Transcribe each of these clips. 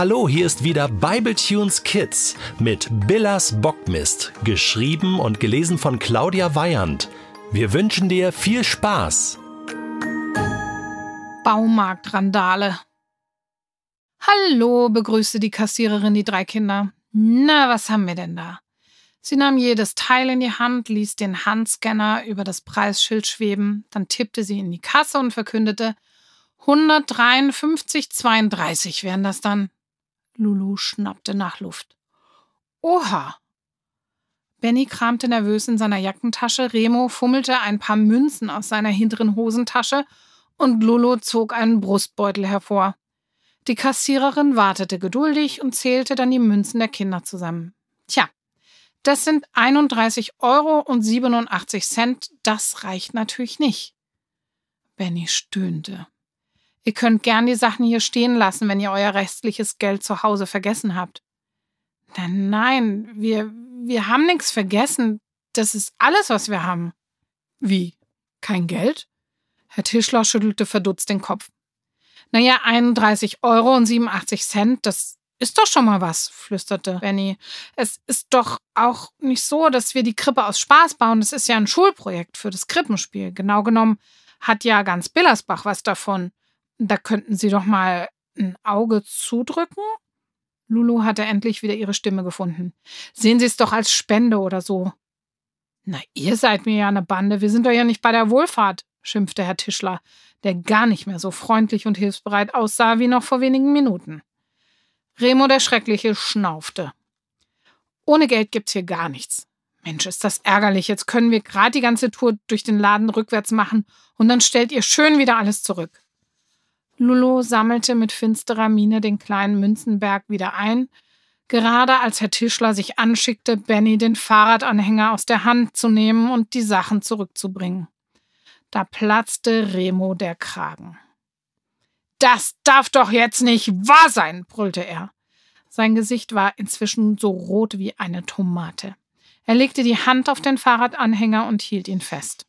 Hallo, hier ist wieder Bibletunes Kids mit Billas Bockmist, geschrieben und gelesen von Claudia Weyand. Wir wünschen dir viel Spaß. Baumarktrandale. Hallo, begrüßte die Kassiererin die drei Kinder. Na, was haben wir denn da? Sie nahm jedes Teil in die Hand, ließ den Handscanner über das Preisschild schweben, dann tippte sie in die Kasse und verkündete 153,32 wären das dann. Lulu schnappte nach Luft. Oha! Benny kramte nervös in seiner Jackentasche, Remo fummelte ein paar Münzen aus seiner hinteren Hosentasche und Lulu zog einen Brustbeutel hervor. Die Kassiererin wartete geduldig und zählte dann die Münzen der Kinder zusammen. Tja, das sind 31 Euro und 87 Cent, das reicht natürlich nicht. Benny stöhnte. Ihr könnt gern die Sachen hier stehen lassen, wenn ihr euer restliches Geld zu Hause vergessen habt. Nein, nein, wir, wir haben nichts vergessen. Das ist alles, was wir haben. Wie? Kein Geld? Herr Tischler schüttelte verdutzt den Kopf. Naja, 31 Euro und 87 Cent, das ist doch schon mal was, flüsterte Benny. Es ist doch auch nicht so, dass wir die Krippe aus Spaß bauen. Das ist ja ein Schulprojekt für das Krippenspiel. Genau genommen hat ja ganz Billersbach was davon. Da könnten Sie doch mal ein Auge zudrücken? Lulu hatte endlich wieder ihre Stimme gefunden. Sehen Sie es doch als Spende oder so. Na, ihr seid mir ja eine Bande. Wir sind doch ja nicht bei der Wohlfahrt, schimpfte Herr Tischler, der gar nicht mehr so freundlich und hilfsbereit aussah wie noch vor wenigen Minuten. Remo der Schreckliche schnaufte. Ohne Geld gibt's hier gar nichts. Mensch, ist das ärgerlich. Jetzt können wir gerade die ganze Tour durch den Laden rückwärts machen und dann stellt ihr schön wieder alles zurück. Lulu sammelte mit finsterer Miene den kleinen Münzenberg wieder ein, gerade als Herr Tischler sich anschickte, Benny den Fahrradanhänger aus der Hand zu nehmen und die Sachen zurückzubringen. Da platzte Remo der Kragen. Das darf doch jetzt nicht wahr sein, brüllte er. Sein Gesicht war inzwischen so rot wie eine Tomate. Er legte die Hand auf den Fahrradanhänger und hielt ihn fest.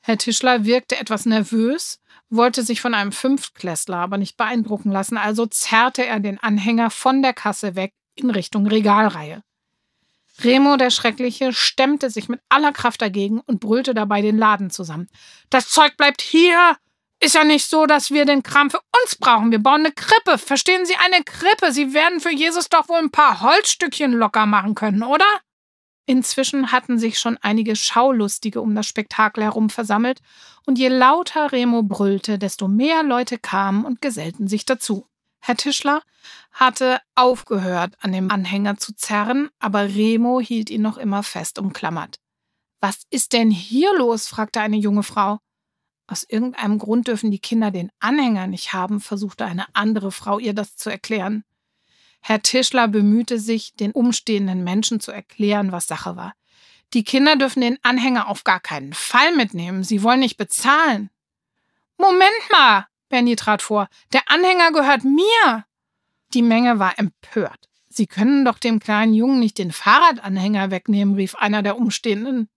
Herr Tischler wirkte etwas nervös, wollte sich von einem Fünftklässler aber nicht beeindrucken lassen, also zerrte er den Anhänger von der Kasse weg in Richtung Regalreihe. Remo der Schreckliche stemmte sich mit aller Kraft dagegen und brüllte dabei den Laden zusammen. Das Zeug bleibt hier! Ist ja nicht so, dass wir den Kram für uns brauchen. Wir bauen eine Krippe. Verstehen Sie, eine Krippe. Sie werden für Jesus doch wohl ein paar Holzstückchen locker machen können, oder? Inzwischen hatten sich schon einige Schaulustige um das Spektakel herum versammelt, und je lauter Remo brüllte, desto mehr Leute kamen und gesellten sich dazu. Herr Tischler hatte aufgehört, an dem Anhänger zu zerren, aber Remo hielt ihn noch immer fest umklammert. Was ist denn hier los? fragte eine junge Frau. Aus irgendeinem Grund dürfen die Kinder den Anhänger nicht haben, versuchte eine andere Frau ihr das zu erklären. Herr Tischler bemühte sich, den umstehenden Menschen zu erklären, was Sache war. Die Kinder dürfen den Anhänger auf gar keinen Fall mitnehmen. Sie wollen nicht bezahlen. Moment mal, Benny trat vor. Der Anhänger gehört mir. Die Menge war empört. Sie können doch dem kleinen Jungen nicht den Fahrradanhänger wegnehmen, rief einer der Umstehenden.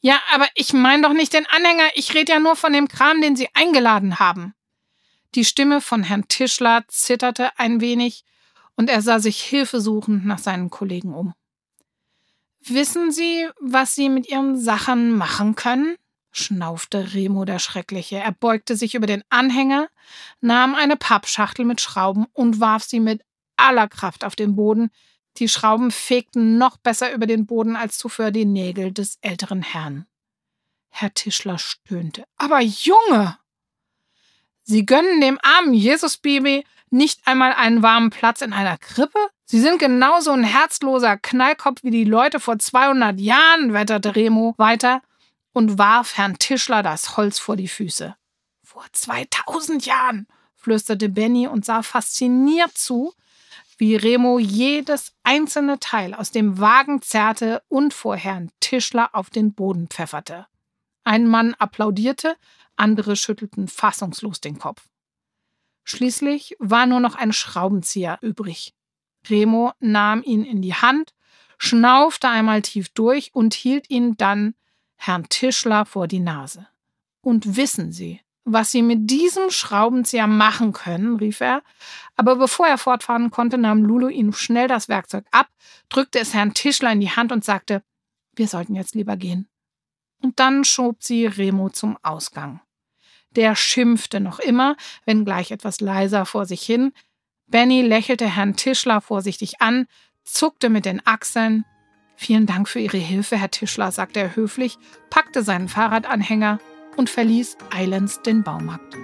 Ja, aber ich meine doch nicht den Anhänger, ich rede ja nur von dem Kram, den Sie eingeladen haben. Die Stimme von Herrn Tischler zitterte ein wenig, und er sah sich hilfesuchend nach seinen Kollegen um. Wissen Sie, was Sie mit Ihren Sachen machen können? schnaufte Remo der Schreckliche. Er beugte sich über den Anhänger, nahm eine Pappschachtel mit Schrauben und warf sie mit aller Kraft auf den Boden. Die Schrauben fegten noch besser über den Boden als zuvor die Nägel des älteren Herrn. Herr Tischler stöhnte. Aber Junge! Sie gönnen dem armen Jesusbaby nicht einmal einen warmen Platz in einer Krippe? Sie sind genauso ein herzloser Knallkopf wie die Leute vor 200 Jahren, wetterte Remo weiter und warf Herrn Tischler das Holz vor die Füße. Vor 2000 Jahren, flüsterte Benny und sah fasziniert zu, wie Remo jedes einzelne Teil aus dem Wagen zerrte und vor Herrn Tischler auf den Boden pfefferte. Ein Mann applaudierte, andere schüttelten fassungslos den Kopf. Schließlich war nur noch ein Schraubenzieher übrig. Remo nahm ihn in die Hand, schnaufte einmal tief durch und hielt ihn dann Herrn Tischler vor die Nase. Und wissen Sie, was Sie mit diesem Schraubenzieher machen können, rief er. Aber bevor er fortfahren konnte, nahm Lulu ihm schnell das Werkzeug ab, drückte es Herrn Tischler in die Hand und sagte, wir sollten jetzt lieber gehen. Und dann schob sie Remo zum Ausgang. Der schimpfte noch immer, wenngleich etwas leiser vor sich hin. Benny lächelte Herrn Tischler vorsichtig an, zuckte mit den Achseln. Vielen Dank für Ihre Hilfe, Herr Tischler, sagte er höflich, packte seinen Fahrradanhänger und verließ eilends den Baumarkt.